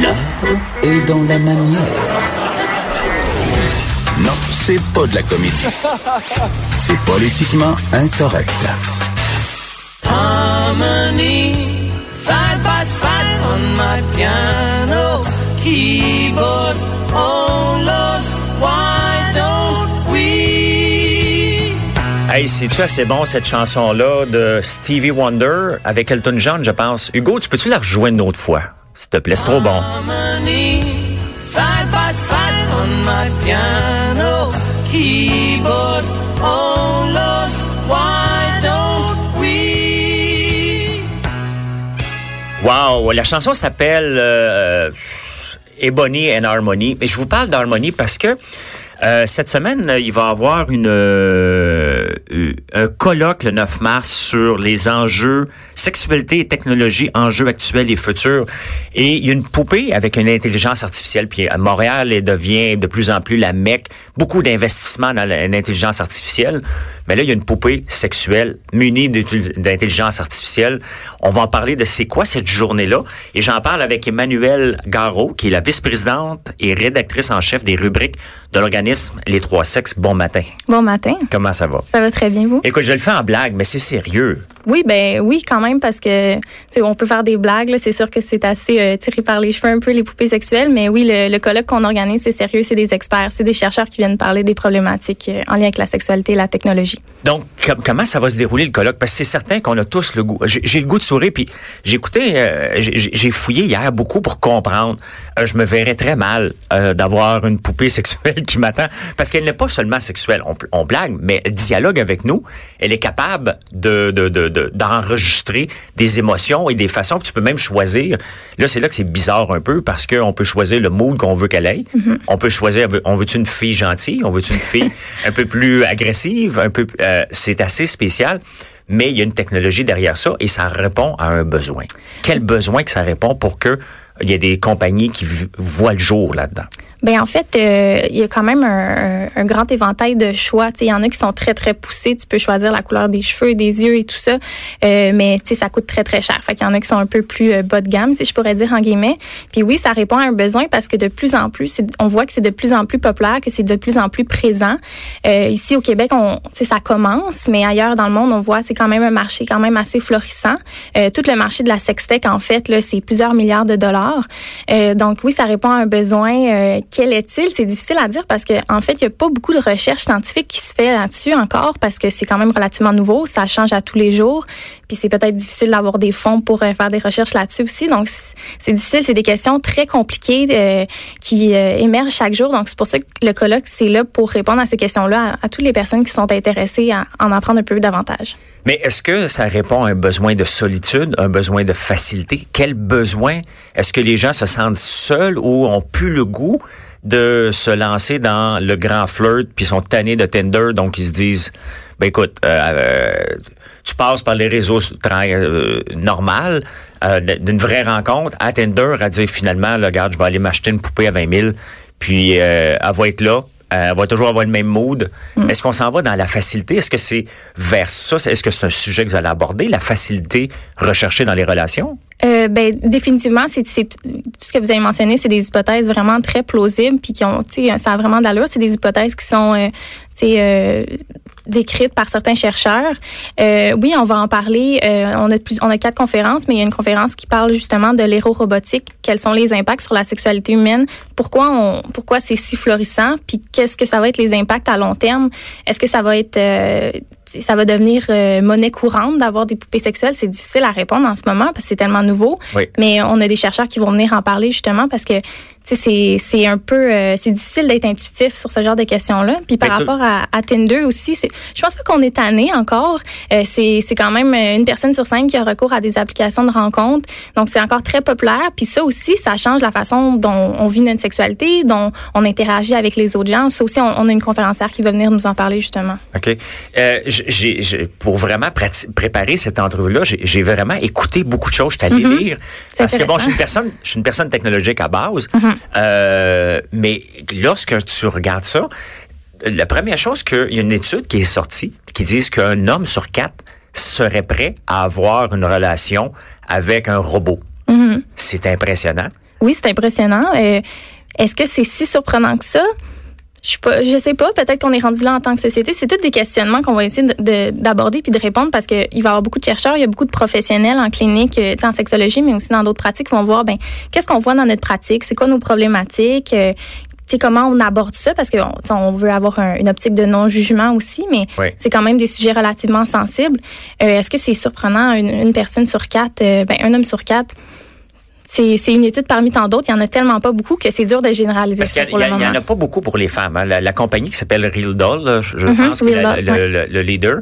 L'art est dans la manière. Non, c'est pas de la comédie. C'est politiquement incorrect. Harmony, side by side on my piano keyboard. Oh Lord, why don't we? Hey, c'est-tu assez bon, cette chanson-là de Stevie Wonder avec Elton John, je pense? Hugo, tu peux-tu la rejouer une autre fois? S'il te plaît, c'est trop bon. Oh? Wow, la chanson s'appelle euh, Ebony and Harmony. Mais je vous parle d'harmonie parce que euh, cette semaine, il va y avoir une, euh, un colloque le 9 mars sur les enjeux sexualité et technologie, enjeux actuels et futurs. Et il y a une poupée avec une intelligence artificielle. Puis à Montréal, elle devient de plus en plus la mecque. Beaucoup d'investissements dans l'intelligence artificielle. Mais là, il y a une poupée sexuelle munie d'intelligence artificielle. On va en parler de c'est quoi cette journée-là. Et j'en parle avec Emmanuelle Garot, qui est la vice-présidente et rédactrice en chef des rubriques de l'organisme Les Trois Sexes. Bon matin. Bon matin. Comment ça va? Ça va très bien, vous? Écoute, je le fais en blague, mais c'est sérieux. Oui, ben oui, quand même, parce que on peut faire des blagues. C'est sûr que c'est assez euh, tiré par les cheveux un peu les poupées sexuelles, mais oui, le, le colloque qu'on organise, c'est sérieux, c'est des experts, c'est des chercheurs qui viennent parler des problématiques euh, en lien avec la sexualité et la technologie. Donc, com- comment ça va se dérouler le colloque? Parce que c'est certain qu'on a tous le goût. J'ai le goût de sourire, puis j'ai écouté, euh, j'ai fouillé hier beaucoup pour comprendre. Euh, je me verrais très mal euh, d'avoir une poupée sexuelle qui m'attend, parce qu'elle n'est pas seulement sexuelle. On, on blague, mais elle dialogue avec nous. Elle est capable de de- de- de- d'enregistrer des émotions et des façons. Puis tu peux même choisir. Là, c'est là que c'est bizarre un peu, parce qu'on peut choisir le mood qu'on veut qu'elle ait. On peut choisir, on veut-tu une fille gentille? On veut-tu une fille un peu plus agressive? Un peu, euh, c'est assez spécial. Mais il y a une technologie derrière ça et ça répond à un besoin. Quel besoin que ça répond pour que il y ait des compagnies qui voient le jour là-dedans? Ben en fait, euh, il y a quand même un, un- grand éventail de choix. Tu Il y en a qui sont très très poussés. Tu peux choisir la couleur des cheveux, des yeux et tout ça, Euh, mais ça coûte très très cher. Fait qu'il y en a qui sont un peu plus euh, bas de gamme, si je pourrais dire en guillemets. Puis oui, ça répond à un besoin parce que de plus en plus, on voit que c'est de plus en plus populaire, que c'est de plus en plus présent. Euh, ici au Québec, on, ça commence, mais ailleurs dans le monde, on voit c'est quand même un marché quand même assez florissant. Euh, tout le marché de la sextech, en fait, là, c'est plusieurs milliards de dollars. Donc oui, ça répond à un besoin. Quel est-il? C'est difficile à dire parce que en fait, il y a pas beaucoup de recherche scientifique qui se fait là-dessus encore parce que c'est quand même relativement nouveau. Ça change à tous les jours. Puis c'est peut-être difficile d'avoir des fonds pour euh, faire des recherches là-dessus aussi. Donc c'est- difficile. C'est des questions très compliquées euh, qui euh, émergent chaque jour. Donc c'est pour ça que le colloque c'est là pour répondre à ces questions-là à, à toutes les personnes qui sont intéressées à en apprendre un peu davantage. Mais est-ce que ça répond à un besoin de solitude, un besoin de facilité? Quel besoin? Est-ce que les gens se sentent seuls ou ont plus le goût de se lancer dans le grand flirt puis sont tannés de Tinder, donc ils se disent, ben écoute, euh, euh, tu passes par les réseaux tra- euh, normales euh, d'une vraie rencontre à Tinder à dire finalement, là, regarde, je vais aller m'acheter une poupée à 20 000, puis euh, elle va être là, euh, elle va toujours avoir le même mood. Est-ce qu'on s'en va dans la facilité? Est-ce que c'est vers ça? Est-ce que c'est un sujet que vous allez aborder, la facilité recherchée dans les relations? Euh, ben définitivement, c'est tout ce que vous avez mentionné, c'est des hypothèses vraiment très plausibles puis qui ont, tu sais, ça a vraiment de l'allure. C'est des hypothèses qui sont, euh, tu sais, euh, décrites par certains chercheurs. Euh, oui, on va en parler. Euh, on a plus, on a quatre conférences, mais il y a une conférence qui parle justement de l'hérorobotique. Quels sont les impacts sur la sexualité humaine Pourquoi on, pourquoi c'est si florissant Puis qu'est-ce que ça va être les impacts à long terme Est-ce que ça va être euh, ça va devenir euh, monnaie courante d'avoir des poupées sexuelles? C'est difficile à répondre en ce moment parce que c'est tellement nouveau. Oui. Mais on a des chercheurs qui vont venir en parler justement parce que c'est c'est un peu euh, c'est difficile d'être intuitif sur ce genre de questions là. Puis par tu- rapport à, à Tinder aussi, c'est je pense pas qu'on est tanné encore. Euh, c'est c'est quand même euh, une personne sur cinq qui a recours à des applications de rencontres. Donc c'est encore très populaire. Puis ça aussi, ça change la façon dont on vit notre sexualité, dont on interagit avec les autres gens. Ça aussi, on, on a une conférencière qui va venir nous en parler justement. OK. Euh, j'ai, pour vraiment préparer cette entrevue-là, j'ai, j'ai vraiment écouté beaucoup de choses. Je suis allé lire. C'est Parce que bon, je suis une personne, je suis une personne technologique à base. Euh, mais lorsque tu regardes ça, la première chose qu'il y a une étude qui est sortie qui dit qu'un homme sur quatre serait prêt à avoir une relation avec un robot. C'est impressionnant. Oui, c'est impressionnant. Euh, Est-ce que c'est si surprenant que ça? Je sais pas, je sais pas. Peut-être qu'on est rendu là en tant que société. C'est tous des questionnements qu'on va essayer de- de- d'aborder puis de répondre parce qu'il va y avoir beaucoup de chercheurs, il y a beaucoup de professionnels en clinique, euh, tu sais, en sexologie, mais aussi dans d'autres pratiques qui vont voir, ben, qu'est-ce qu'on voit dans notre pratique, c'est quoi nos problématiques, euh, tu sais, comment on aborde ça? Parce qu'on on veut avoir un- une optique de non-jugement aussi, mais Oui. c'est quand même des sujets relativement sensibles. Euh, Est-ce que c'est surprenant une, une personne sur quatre, euh, ben, un homme sur quatre? C'est une étude parmi tant d'autres. Il y en a tellement pas beaucoup que c'est dur de généraliser Parce ça qu'il pour y, le a- il y moment. en a pas beaucoup pour les femmes. hein. La, la compagnie qui s'appelle Real Doll, là, je Mhm, pense que Real la- Doll, le, ouais. le- le leader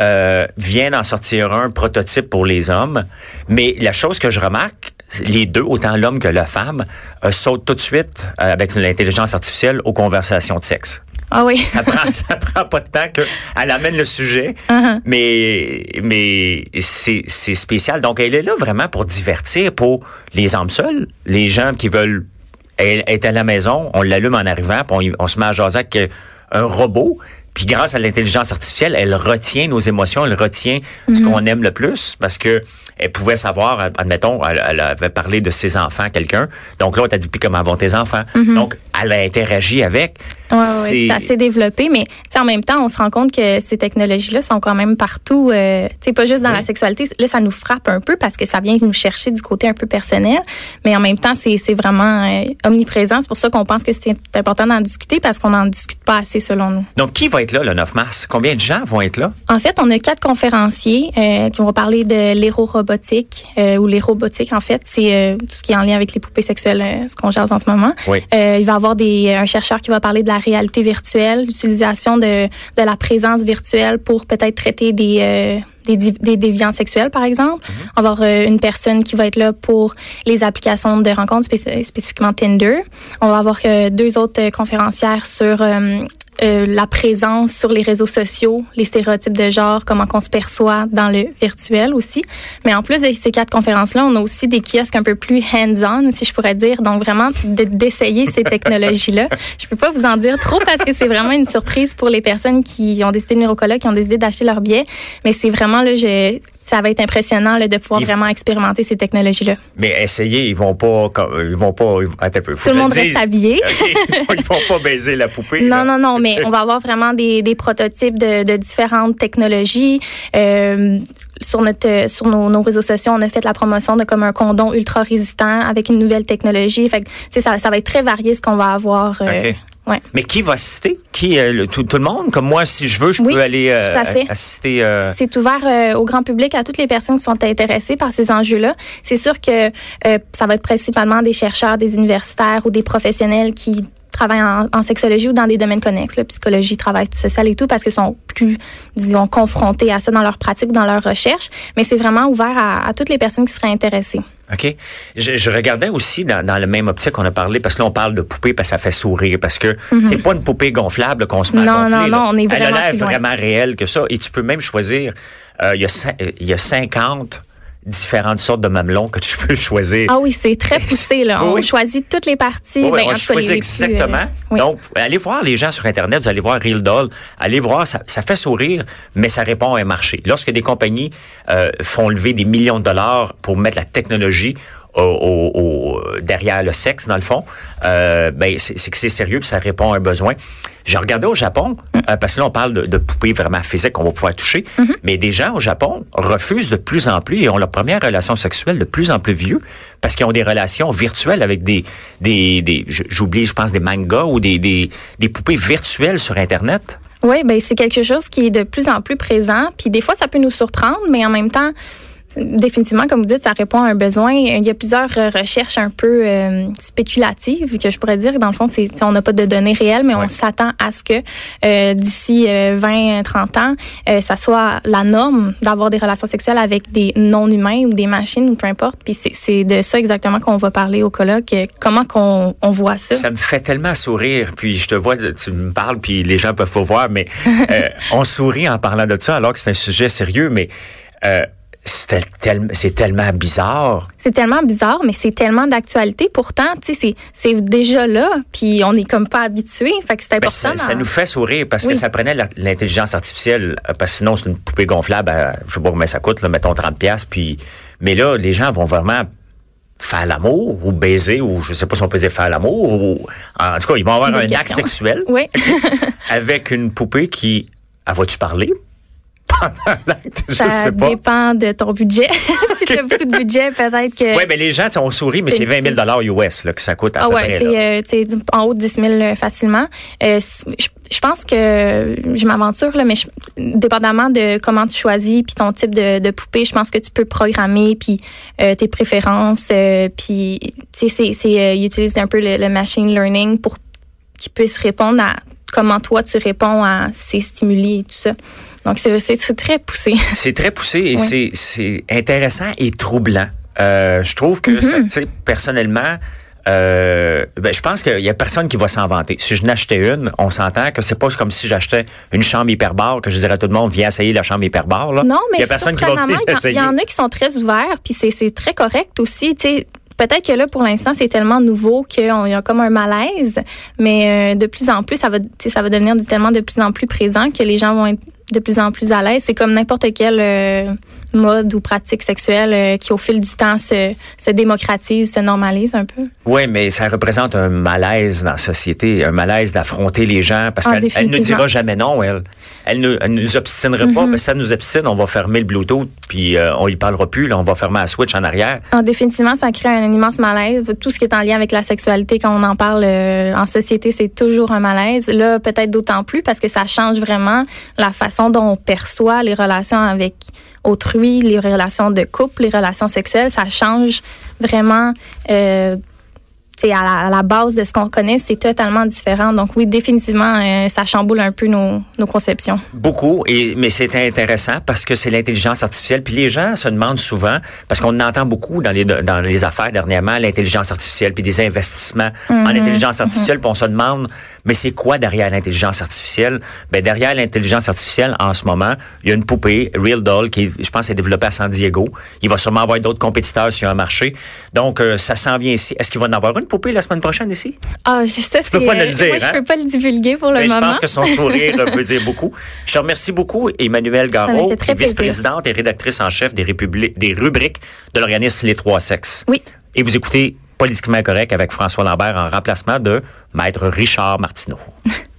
euh, vient d'en sortir un prototype pour les hommes. Mais la chose que je remarque, les deux, autant l'homme que la femme, euh, sautent tout de suite euh, avec l'intelligence artificielle aux conversations de sexe. Ah oui. Ça prend, ça prend pas de temps qu'elle amène le sujet, Uh-huh. mais mais c'est c'est spécial. Donc elle est là vraiment pour divertir, pour les hommes seuls, les gens qui veulent être à la maison, on l'allume en arrivant, puis on, se met à jaser avec euh, un robot. Puis grâce à l'intelligence artificielle, elle retient nos émotions, elle retient ce qu'on aime le plus parce que elle pouvait savoir, admettons, elle, elle avait parlé de ses enfants à quelqu'un. Donc là, on t'a dit, puis comment vont tes enfants? Donc, elle a interagi avec. Ouais, ouais, c'est assez développé, mais tu sais, en même temps, on se rend compte que ces technologies-là sont quand même partout. Euh, tu sais, pas juste dans Oui. la sexualité. Là, ça nous frappe un peu parce que ça vient nous chercher du côté un peu personnel, mais en même temps, c'est c'est vraiment euh, omniprésent. C'est pour ça qu'on pense que c'est important d'en discuter parce qu'on n'en discute pas assez selon nous. Donc, qui va être là le 9 mars? Combien de gens vont être là? En fait, on a quatre conférenciers euh, qui vont parler de l'hérorobotique euh, ou l'hérobotique. En fait, c'est tout ce qui est en lien avec les poupées sexuelles, ce qu'on jase en ce moment. Oui. Il va y avoir des, un chercheur qui va parler de la réalité virtuelle, l'utilisation de, de la présence virtuelle pour peut-être traiter des, euh, des, déviants sexuels, par exemple. On va avoir euh, une personne qui va être là pour les applications de rencontres, spéc- spécifiquement Tinder. On va avoir euh, deux autres euh, conférencières sur euh, la présence sur les réseaux sociaux, les stéréotypes de genre, comment qu'on se perçoit dans le virtuel aussi. Mais en plus de ces quatre conférences-là, on a aussi des kiosques un peu plus hands-on, si je pourrais dire. Donc vraiment de- d'essayer ces technologies-là. Je peux pas vous en dire trop parce que c'est vraiment une surprise pour les personnes qui ont décidé de venir au colloque, qui ont décidé d'acheter leur billet. Mais c'est vraiment là, je, ça va être impressionnant là, de pouvoir vraiment expérimenter ces technologies-là. Mais essayez, ils vont pas, ils vont pas, attends un peu. Tout le monde reste habillé. OK. Ils vont pas baiser la poupée. là. Non, non, non, mais on va avoir vraiment des, des prototypes de, de différentes technologies. Euh, sur notre euh, sur nos, nos réseaux sociaux, on a fait la promotion de comme un condom ultra résistant avec une nouvelle technologie. Fait que, ça, ça va être très varié ce qu'on va avoir. euh. Ouais. Mais qui va assister? Qui, euh, le- tout, tout le monde? Comme moi, si je veux, je Oui, peux aller euh, tout à fait. assister. euh, C'est ouvert euh, au grand public à toutes les personnes qui sont intéressées par ces enjeux-là. C'est sûr que euh, ça va être principalement des chercheurs, des universitaires ou des professionnels qui travaillent en, en sexologie ou dans des domaines connexes, là, psychologie, travail social et tout, parce qu'ils sont plus, disons, confrontés à ça dans leur pratique ou dans leur recherche. Mais c'est vraiment ouvert à, à toutes les personnes qui seraient intéressées. OK? Je, je regardais aussi dans, dans le même optique qu'on a parlé, parce que là, on parle de poupée parce que ça fait sourire, parce que c'est pas une poupée gonflable qu'on se met Mhm. Non, à gonfler. non, là. non, on est Elle a vraiment l'air vraiment réelle que ça. Et tu peux même choisir, euh, il y, a y a 50 différentes sortes de mamelons que tu peux choisir. Ah oui, c'est très poussé, là. On Oui. choisit toutes les parties. Oui, Ben, on choisit plus, euh, exactement. oui. Donc, allez voir les gens sur Internet, vous allez voir Real Doll, allez voir, ça, ça fait sourire, mais ça répond à un marché. Lorsque des compagnies euh, font lever des millions de dollars pour mettre la technologie au, au- au- derrière le sexe, dans le fond, euh, ben, c'est que c'est sérieux, puis ça répond à un besoin. J'ai regardé au Japon, euh, parce que là, on parle de, de poupées vraiment physiques qu'on va pouvoir toucher, mais des gens au Japon refusent de plus en plus et ont leur première relation sexuelle de plus en plus vieux parce qu'ils ont des relations virtuelles avec des, des, des j'oublie, je pense, des mangas ou des, des, des poupées virtuelles sur Internet. Oui, ben c'est quelque chose qui est de plus en plus présent. Puis des fois, ça peut nous surprendre, mais en même temps, définitivement, comme vous dites, ça répond à un besoin. Il y a plusieurs euh, recherches un peu euh, spéculatives que je pourrais dire. Dans le fond, c'est on n'a pas de données réelles, mais Ouais. on s'attend à ce que euh, d'ici 20-30 ans, euh, ça soit la norme d'avoir des relations sexuelles avec des non-humains ou des machines ou peu importe. Puis c'est- c'est de ça exactement qu'on va parler au colloque. euh, Comment qu'on on voit ça? Ça me fait tellement sourire, puis je te vois, tu me parles, puis les gens peuvent pas voir, mais euh, on sourit en parlant de ça alors que c'est un sujet sérieux, mais euh, c'est tel- c'est tellement bizarre. C'est tellement bizarre, mais c'est tellement d'actualité. Pourtant, tu sais, c'est- déjà là, puis on est comme pas habitué. Fait que c'est Ben, important. ça, ça nous fait sourire parce Oui. que ça prenait l'intelligence artificielle, euh, parce que sinon c'est une poupée gonflable, à, je sais pas combien ça coûte, là, mettons 30 pièces puis mais là les gens vont vraiment faire l'amour ou baiser ou je sais pas si on peut dire faire l'amour ou en tout cas ils vont avoir un acte sexuel Oui. avec une poupée qui ah, vas-tu parler? Pendant l'acte je Ça sais pas dépend de ton budget. si tu as beaucoup de budget, peut-être que. oui mais les gens on sourit mais c'est 20 000 dollars US là, que ça coûte à Ah peu ouais, près c'est euh, en haut de 10 000 euh, facilement. Euh, je, je pense que je m'aventure là, mais je- dépendamment de comment tu choisis puis ton type de, de poupée, je pense que tu peux programmer puis euh, tes préférences puis tu sais c'est utilisent un peu le, le machine learning pour qu'ils puissent répondre à comment toi tu réponds à ces stimuli et tout ça. Donc c'est très poussé. C'est très poussé et Oui. c'est intéressant et troublant. Euh, je trouve que, ça, sais, personnellement, euh, ben, je pense qu'il y a personne qui va s'en vanter. Si je n'achetais une, on s'entend que c'est pas comme si j'achetais une chambre hyperbare que je dirais à tout le monde, viens essayer la chambre hyperbare. Là. Non, mais il y a personne qui va il y en- essayer. il y, en a qui sont très ouverts, puis c'est c'est très correct aussi. Tu sais, peut-être que là, pour l'instant, c'est tellement nouveau qu'il y a comme un malaise, mais euh, de plus en plus, ça va, ça va devenir de- tellement de plus en plus présent que les gens vont être de plus en plus à l'aise. C'est comme n'importe quel euh, mode ou pratique sexuelle euh, qui, au fil du temps, se, se démocratise, se normalise un peu? Oui, mais ça représente un malaise dans la société, un malaise d'affronter les gens parce Ah, qu'elle elle ne dira jamais non, elle. Elle ne elle nous obstinera pas, Mm-hmm. parce que ça nous obstine, on va fermer le Bluetooth, puis euh, on y parlera plus, là, on va fermer la switch en arrière. Ah, définitivement, ça crée un immense malaise. Tout ce qui est en lien avec la sexualité, quand on en parle euh, en société, c'est toujours un malaise. Là, peut-être d'autant plus parce que ça change vraiment la façon dont on perçoit les relations avec autrui, les relations de couple, les relations sexuelles. Ça change vraiment. Euh, sais, à la, à la base de ce qu'on connaît, c'est totalement différent. Donc oui, définitivement, euh, ça chamboule un peu nos, nos conceptions. Beaucoup, et mais c'est intéressant parce que c'est l'intelligence artificielle. Puis les gens se demandent souvent, parce qu'on entend beaucoup dans les dans les affaires dernièrement, l'intelligence artificielle, puis des investissements en intelligence artificielle, puis on se demande, mais c'est quoi derrière l'intelligence artificielle? Ben derrière l'intelligence artificielle, en ce moment, il y a une poupée, Real Doll, qui je pense est développée à San Diego. Il va sûrement avoir d'autres compétiteurs sur un marché. Donc euh, ça s'en vient ici. Est-ce qu'il va en avoir une? Poupée la semaine prochaine ici? Ah, je sais, peux pas le dire, Moi, hein? je peux pas le divulguer pour le Ben, je moment. pense que son sourire veut dire beaucoup. Je te remercie beaucoup, Emmanuel Ça m'a Garot, vice-présidente et rédactrice en chef des, des rubriques de l'organisme Les Trois Sexes. Oui. Et vous écoutez Politiquement Correct avec François Lambert en remplacement de Maître Richard Martineau.